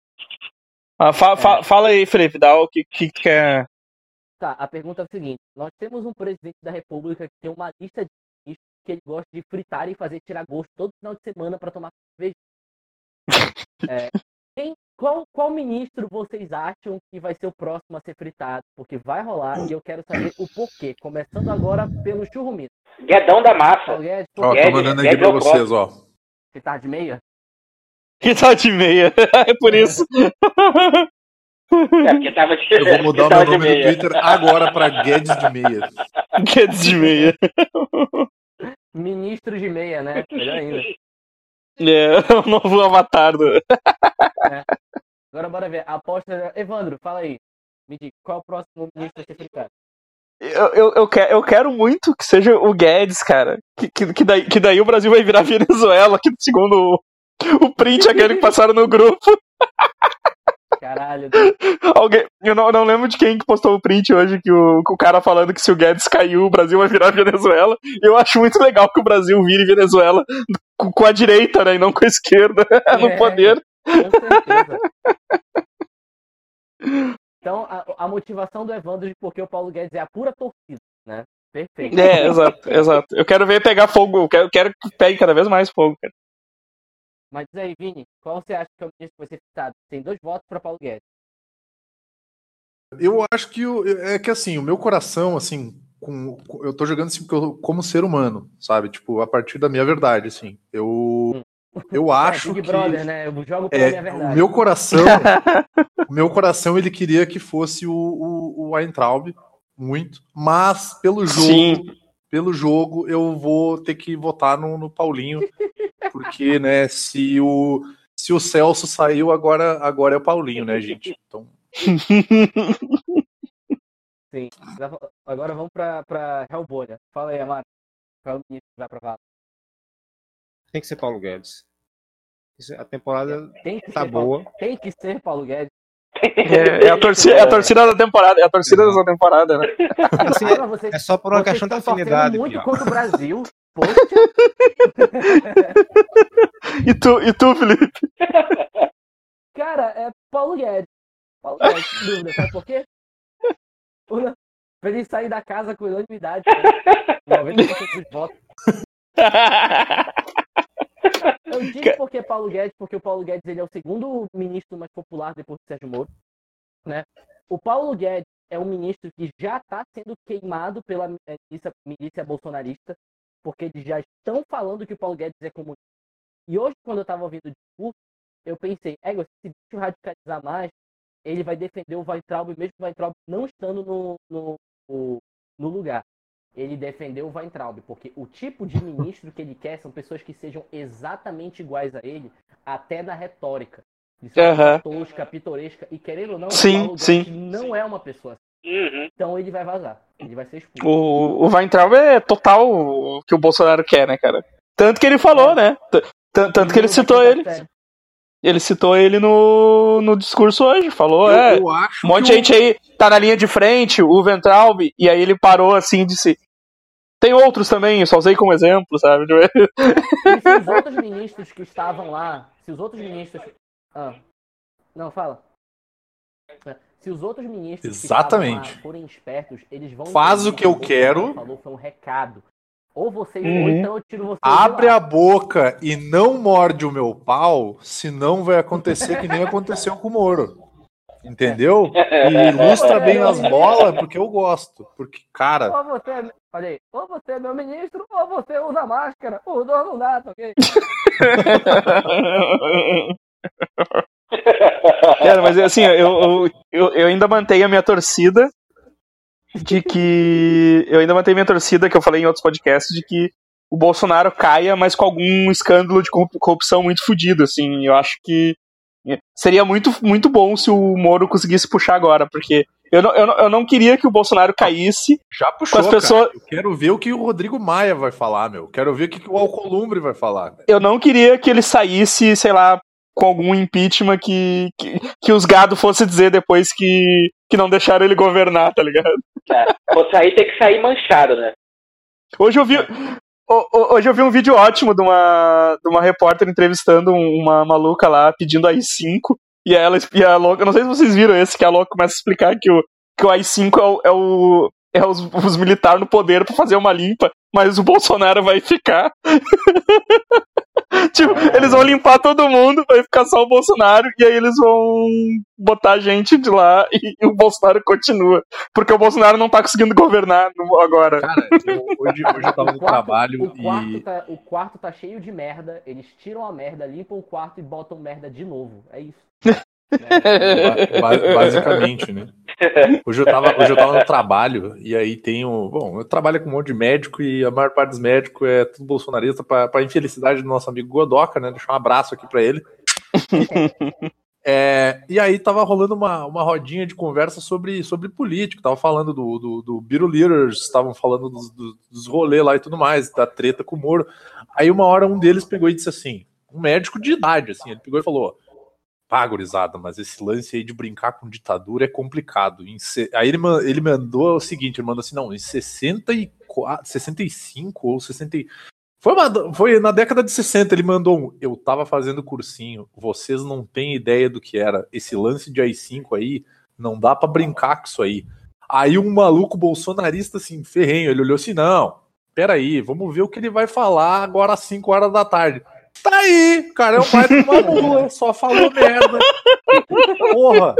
Ah, fa- fa- fala aí, Felipe, dá o que, que quer. Tá, a pergunta é o seguinte: nós temos um presidente da República que tem uma lista de ministros que ele gosta de fritar e fazer tirar gosto todo final de semana para tomar cerveja. [LAUGHS] É, qual, qual ministro vocês acham que vai ser o próximo a ser fritado? Porque vai rolar e eu quero saber o porquê. Começando agora pelo churrumito. Guedão da massa. Guedes, Ó, por tô? Guedes, mandando aqui Guedes pra é vocês, ó. Você tá de meia? Que tá de meia. [LAUGHS] É por isso. É, porque tava de, Eu vou mudar meu nome no. Twitter agora pra Guedes de Meia. [LAUGHS] Que é de meia. Ministro de meia, né? Melhor ainda. [LAUGHS] É, o novo avatar do. Agora bora ver. A aposta. Evandro, fala aí. Me diga, qual é o próximo ministro a ser? Eu, eu, eu, quero, eu quero muito que seja o Guedes, cara. Que, que, que, daí, que daí o Brasil vai virar [LAUGHS] Venezuela, que segundo o, o print aquele que passaram no grupo. Caralho. [LAUGHS] Alguém, eu não, não lembro de quem que postou o print hoje que o, o cara falando que se o Guedes caiu, o Brasil vai virar [LAUGHS] Venezuela. Eu acho muito legal que o Brasil vire Venezuela com, a direita, né? E não com a esquerda no É. poder. Com certeza. Então, a, a motivação do Evandro de porque o Paulo Guedes é a pura torcida, né? Perfeito. É, exato, exato. Eu quero ver pegar fogo, eu quero, quero que pegue cada vez mais fogo, cara. Mas diz aí, Vini, qual você acha que é o ministro que vai ser citado? Tem dois votos para Paulo Guedes. Eu acho que o- é que assim, o meu coração, assim, com, eu tô jogando assim eu- como ser humano, sabe? Tipo, a partir da minha verdade, assim. Eu eu [LAUGHS] acho é, Big que Brother, né? Eu jogo pela é, minha verdade. o meu coração, [LAUGHS] o meu coração ele queria que fosse o, o, o Weintraub muito, mas pelo jogo, Sim. pelo jogo eu vou ter que votar no, no Paulinho, porque né, se o se o Celso saiu agora agora é o Paulinho, né, gente? Então Sim. Agora vamos pra, pra Hellbolha. Fala aí, Amaro. Qual é o vai aprovar? Tem que ser Paulo Guedes. A temporada Tem que tá Paulo- boa. Tem que ser Paulo Guedes. É, é a torcida, é a torcida da temporada, é a torcida dessa temporada, né? Assim, vocês- é só por uma questão de estão torcendo afinidade. muito Piau. contra o Brasil. Poxa, [LAUGHS] E tu, e tu, Felipe? cara, é Paulo Guedes. Paulo Guedes, sem dúvida. Sabe por quê? Pra ele sair da casa com unanimidade. né? 90% dos votos. Eu digo porque Paulo Guedes, porque o Paulo Guedes ele é o segundo ministro mais popular depois do Sérgio Moro. Né? O Paulo Guedes é um ministro que já está sendo queimado pela milícia, milícia bolsonarista, porque eles já estão falando que o Paulo Guedes é comunista. E hoje, quando eu estava ouvindo o discurso, eu pensei, é, se bicho radicalizar mais, ele vai defender o Weintraub, mesmo o Weintraub não estando no, no- no lugar. Ele defendeu o Weintraub, porque o tipo de ministro que ele quer são pessoas que sejam exatamente iguais a ele, até na retórica. Aham. pessoa tosca, pitoresca, e querendo ou não, Sim, o Paulo Guedes sim. não é uma pessoa assim. Uhum. Então ele vai vazar, ele vai ser expulso. O, o Weintraub é total o que o Bolsonaro quer, né, cara? Tanto que ele falou, né? T- Tanto que ele citou ele. sério. Ele citou ele no, no discurso hoje. Falou, eu, é. eu acho Um monte de gente aí tá na linha de frente, o Ventralb, e aí ele parou assim e disse. Tem outros também, eu só usei como exemplo, sabe? E se os outros ministros que estavam lá, se os outros ministros. Ah, não, fala. É, Se os outros ministros que Exatamente. estavam lá forem espertos, eles vão. Faz o que eu o quero. Falou foi um recado. Ou vocês, ou Uhum. então eu tiro vocês. Abre a boca e não morde o meu pau, senão vai acontecer que nem aconteceu com o Moro. Entendeu? [LAUGHS] E ilustra bem as bolas, porque eu gosto. Porque, cara, Ou você, é- olha aí, ou você é meu ministro, ou você usa máscara. Os dois não dá, tá ok? [LAUGHS] Cara, mas assim, eu, eu, eu, eu ainda mantenho a minha torcida de que. Eu ainda mantenho minha torcida, que eu falei em outros podcasts, de que o Bolsonaro caia, mas com algum escândalo de corrup- corrupção muito fodido, assim. Eu acho que seria muito, muito bom se o Moro conseguisse puxar agora, porque eu não, eu não, eu não queria que o Bolsonaro caísse. já puxou. as pessoas- cara. Eu quero ver o que o Rodrigo Maia vai falar, meu. Quero ver o que que o Alcolumbre vai falar. Eu não queria que ele saísse, sei lá, com algum impeachment que, que, que os gado fosse dizer depois que, que não deixaram ele governar, tá ligado? Vou sair, tem que sair manchado, né? Hoje eu vi. ho- ho- Hoje eu vi um vídeo ótimo de uma, de uma repórter entrevistando um- uma maluca lá pedindo AI-5. E ela e a louca. Não sei se vocês viram esse, que a louca começa a explicar que o, que o AI-5 é, o, é, o, é os, os militares no poder pra fazer uma limpa, mas o Bolsonaro vai ficar. [LAUGHS] [LAUGHS] tipo, eles vão limpar todo mundo, vai ficar só o Bolsonaro, e aí eles vão botar gente de lá e, e o Bolsonaro continua. Porque o Bolsonaro não tá conseguindo governar no- agora. Cara, eu- hoje, hoje eu tava no O quarto- trabalho o quarto, e. tá, o quarto tá cheio de merda, eles tiram a merda, limpam o quarto e botam merda de novo. É isso. [LAUGHS] Ba- Basicamente, né? [LAUGHS] Hoje eu, tava, hoje eu tava no trabalho e aí tem um. Bom, eu trabalho com um monte de médico e a maior parte dos médicos é tudo bolsonarista, pra, pra infelicidade do nosso amigo Godoca, né? Deixar um abraço aqui pra ele. [LAUGHS] É, e aí tava rolando uma, uma rodinha de conversa sobre, sobre político, tava falando do, do, do Biro Leaders, estavam falando dos, dos, dos rolês lá e tudo mais, da treta com o Moro. Aí uma hora um deles pegou e disse assim, um médico de idade, assim, ele pegou e falou: pá, gurizada, mas esse lance aí de brincar com ditadura é complicado. Se- Aí ele, ma- ele mandou o seguinte, ele mandou assim, não, em 64, 65 ou 60... e- Foi, uma- foi na década de 60, ele mandou um, eu tava fazendo cursinho, vocês não têm ideia do que era. Esse lance de AI-5 aí, não dá pra brincar com isso aí. Aí um maluco bolsonarista, assim, ferrenho, ele olhou assim, não, peraí, vamos ver o que ele vai falar agora às 5 horas da tarde. Tá aí, cara, é o pai [LAUGHS] uma mula, só falou merda. Porra,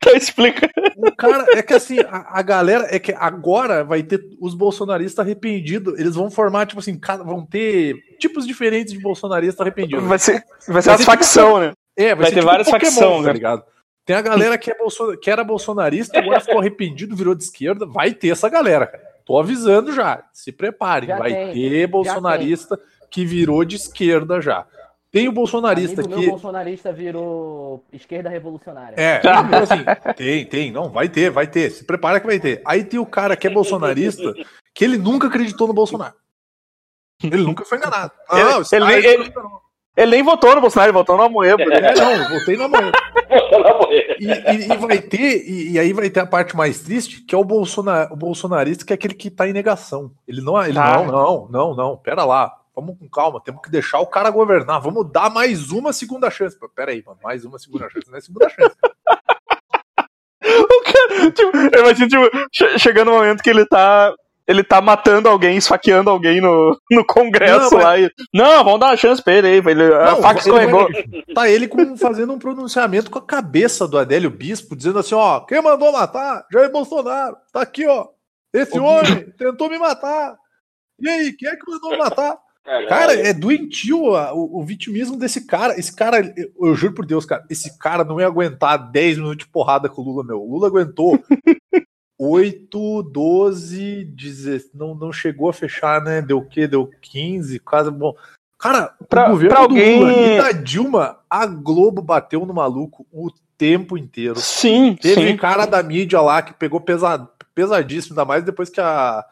Tá explicando. o cara, é que assim, a, a galera, é que agora vai ter os bolsonaristas arrependidos, eles vão formar, tipo assim, vão ter tipos diferentes de bolsonarista arrependido. Vai ser, vai ser Vai as ser facção, né? É, vai ser ter várias Pokémon, facção, tá né? ligado? Tem a galera que, é bolso- que era bolsonarista, agora ficou arrependido, virou de esquerda. Vai ter essa galera, cara. Tô avisando já. Se preparem. Já vai tem, ter bolsonarista que virou de esquerda já. Tem o bolsonarista Amigo que. meu bolsonarista virou esquerda revolucionária. É, tipo assim, tem, tem, não, vai ter, vai ter. Se prepara que vai ter. Aí tem o cara que é bolsonarista, que ele nunca acreditou no Bolsonaro. Ele nunca foi enganado. Ele- Não, esse ele- cara ele- Ele nem votou no Bolsonaro, ele votou no Amoedo. né? É, não, manhã. Bolsonaro morrer. E, e- e vai ter, e, e aí vai ter a parte mais triste, que é o, Bolsona, o bolsonarista, que é aquele que tá em negação. Ele não, ele Ah. não, não, não, não, pera lá. Vamos com calma, temos que deixar o cara governar. Vamos dar mais uma segunda chance. Pera aí, mano, mais uma segunda chance. Não é segunda chance. [LAUGHS] O cara, tipo, eu imagino, tipo, che- chegando no momento que ele tá. Ele tá matando alguém, esfaqueando alguém no, no Congresso Não, mas- lá. E, não, vamos dar uma chance pra ele aí. Ele, a Não, faca ele vai- escorregou. Tá ele com- fazendo um pronunciamento com a cabeça do Adélio Bispo, dizendo assim: ó, quem mandou matar? Jair Bolsonaro. Tá aqui, ó. Esse O homem tentou me matar. E aí, quem é que mandou me matar? Cara, é doentio a- o, o vitimismo desse cara. Esse cara, eu, eu juro por Deus, cara, esse cara não ia aguentar 10 minutos de porrada com o Lula, meu. O Lula aguentou 8, 12, 16. Não, não chegou a fechar, né? Deu o quê? Deu 15, quase. Bom, cara, Pra- o governo pra alguém- do Lula e da Dilma, a Globo bateu no maluco o tempo inteiro. Sim, Teve sim. cara da mídia lá que pegou pesado, pesadíssimo, ainda mais depois que a,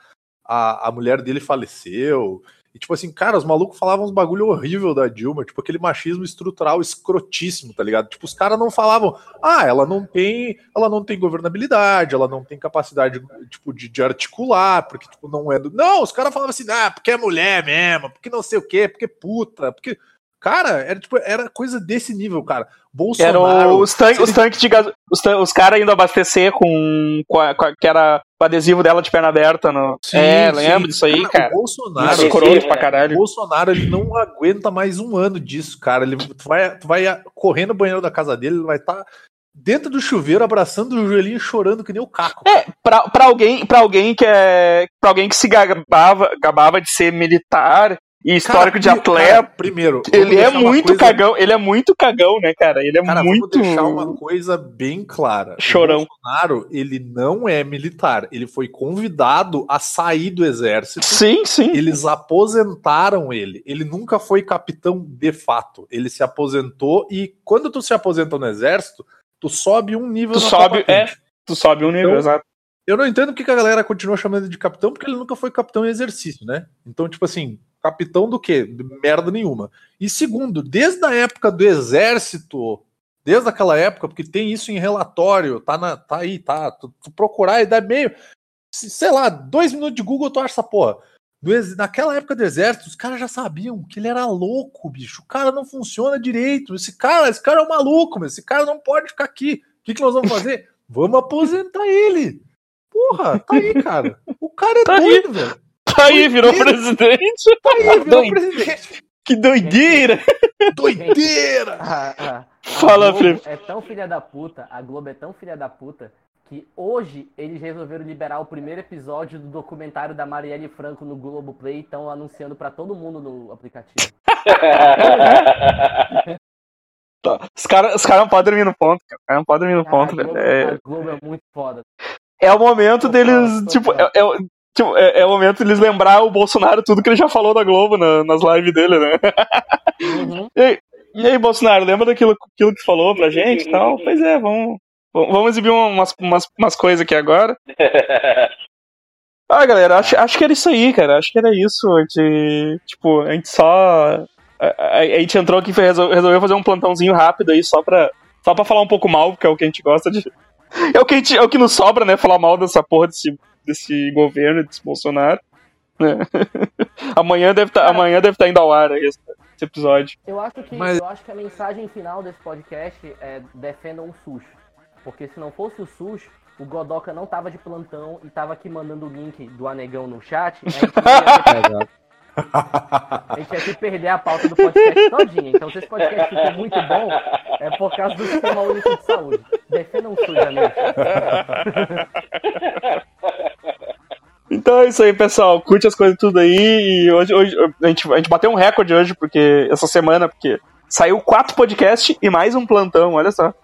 a, a mulher dele faleceu. E, tipo assim, cara, os malucos falavam uns bagulho horrível da Dilma, tipo aquele machismo estrutural escrotíssimo, tá ligado? Tipo, os caras não falavam, ah, ela não tem, ela não tem governabilidade, ela não tem capacidade, tipo, de, de articular, porque, tipo, não é do... Não, os caras falavam assim, ah, porque é mulher mesmo, porque não sei o quê, porque puta, porque... Cara, era, tipo, era coisa desse nível, cara. Bolsonaro... os tanques, os ele- tanques de gaso... os, tan- os caras indo abastecer com, com, a- com a- que era o adesivo dela de perna aberta. No... Sim, é, lembro disso aí, cara. O Bolsonaro, Sim, Escroto sim, pra é. O caralho. Bolsonaro ele não aguenta mais um ano disso, cara. Ele tu vai, tu vai correr no banheiro da casa dele, ele vai estar dentro do chuveiro, abraçando o joelhinho, chorando que nem o caco. É, pra, pra alguém, pra alguém que é. Pra alguém que se gabava, gabava de ser militar e histórico de Cara, atleta. cara, primeiro, ele é muito coisa- cagão, ele é muito cagão, né, cara? Ele é Cara, muito. vamos deixar uma coisa bem clara. Chorão. O Bolsonaro, ele não é militar. Ele foi convidado a sair do exército. Sim, sim. Eles aposentaram ele. Ele nunca foi capitão de fato. Ele se aposentou e quando tu se aposenta no exército, tu sobe um nível Tu sobe- patente. Tu sobe um nível, Então, exato. Eu não entendo porque que a galera continua chamando ele de capitão, porque ele nunca foi capitão em exercício, né? Então, tipo assim, capitão do quê? Merda nenhuma. E segundo, desde a época do exército, desde aquela época, porque tem isso em relatório, tá, na, tá aí, tá? Tu, tu procurar e dá meio. se- Sei lá, dois minutos de Google tu acha essa porra. Ex- naquela época do exército, os caras já sabiam que ele era louco, bicho. O cara não funciona direito. Esse cara, esse cara é um maluco, mas esse cara não pode ficar aqui. O que, que nós vamos fazer? [LAUGHS] vamos aposentar ele. Porra, tá aí, cara. O cara é Tá aí. doido, velho. Tá aí, virou presidente. Tá aí, virou presidente. Que doideira! Doideira! A- a- a Fala, Globo Felipe. É tão filha da puta, a Globo é tão filha da puta, que hoje eles resolveram liberar o primeiro episódio do documentário da Marielle Franco no Globoplay e estão anunciando pra todo mundo no aplicativo. [LAUGHS] Tá. Os caras os cara não podem dormir no ponto, cara. Os caras não podem dormir no Cara, ponto, a, Globo, velho. É, a Globo é muito foda. é o momento deles, tipo, é, é tipo, é, é o momento deles lembrar o Bolsonaro tudo que ele já falou da Globo na- nas lives dele, né? Uhum. [LAUGHS] E aí, e aí, Bolsonaro, lembra daquilo aquilo que tu falou pra gente e tal? Pois é, vamos, vamos exibir umas, umas, umas coisas aqui agora. [LAUGHS] Ah, galera, acho, acho que era isso aí, cara. Acho que era isso. A gente, tipo, a gente só. A, a- a gente entrou aqui e resol- resolveu fazer um plantãozinho rápido aí só pra, Só pra falar um pouco mal, porque é o que a gente gosta de. [LAUGHS] É o que, a gente, é o que nos sobra, né? Falar mal dessa porra desse, desse governo, desse Bolsonaro. né? [LAUGHS] amanhã deve tá, amanhã deve estar indo ao ar aí esse, esse episódio. Eu acho que Mas- eu acho que a mensagem final desse podcast é defendam o SUS. Porque se não fosse o SUS, o Godoka não tava de plantão e tava aqui mandando o link do anegão no chat. [LAUGHS] Exato. A gente ia se perder a pauta do podcast todinha. Então se esse podcast ficou muito bom, é por causa do Sistema Único de Saúde. Defendam amigos. Então é isso aí, pessoal. Curte as coisas tudo aí. E hoje, hoje a, gente, a gente bateu um recorde hoje, porque essa semana, porque saiu quatro podcasts e mais um plantão, olha só.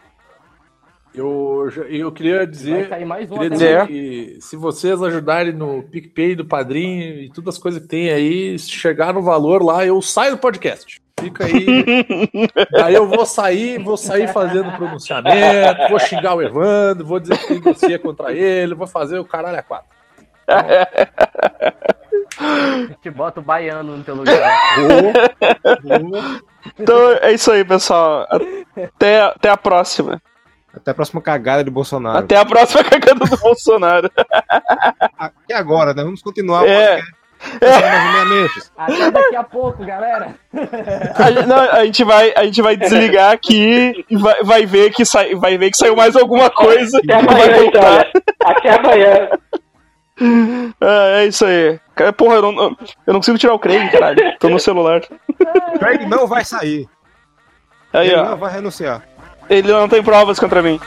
Eu, eu queria dizer, queria dizer que se vocês ajudarem no PicPay do Padrinho e todas as coisas que tem aí, se chegar no valor lá, eu saio do podcast. Fica aí. [LAUGHS] Daí eu vou sair, vou sair fazendo pronunciamento, vou xingar o Evandro, vou dizer que tem dossiê contra ele, vou fazer o caralho a quatro. A gente bota o baiano no teu lugar. Vou, vou. Então é isso aí, pessoal. Até, até a próxima. Até a próxima cagada de Bolsonaro. Até a próxima [LAUGHS] cagada do Bolsonaro. E agora, né? Vamos continuar. o É. movimentos. [LAUGHS] Até daqui a pouco, galera. A gente, não, a gente vai, a gente vai desligar aqui e vai, vai, ver que sai, vai ver que saiu mais alguma coisa. Até vai amanhã, então. Até amanhã. É, é isso aí. Porra, eu não, eu não consigo tirar o Craig, caralho. Tô no celular. Craig não vai sair. Aí, Ele ó. não vai renunciar. Ele não tem provas contra mim.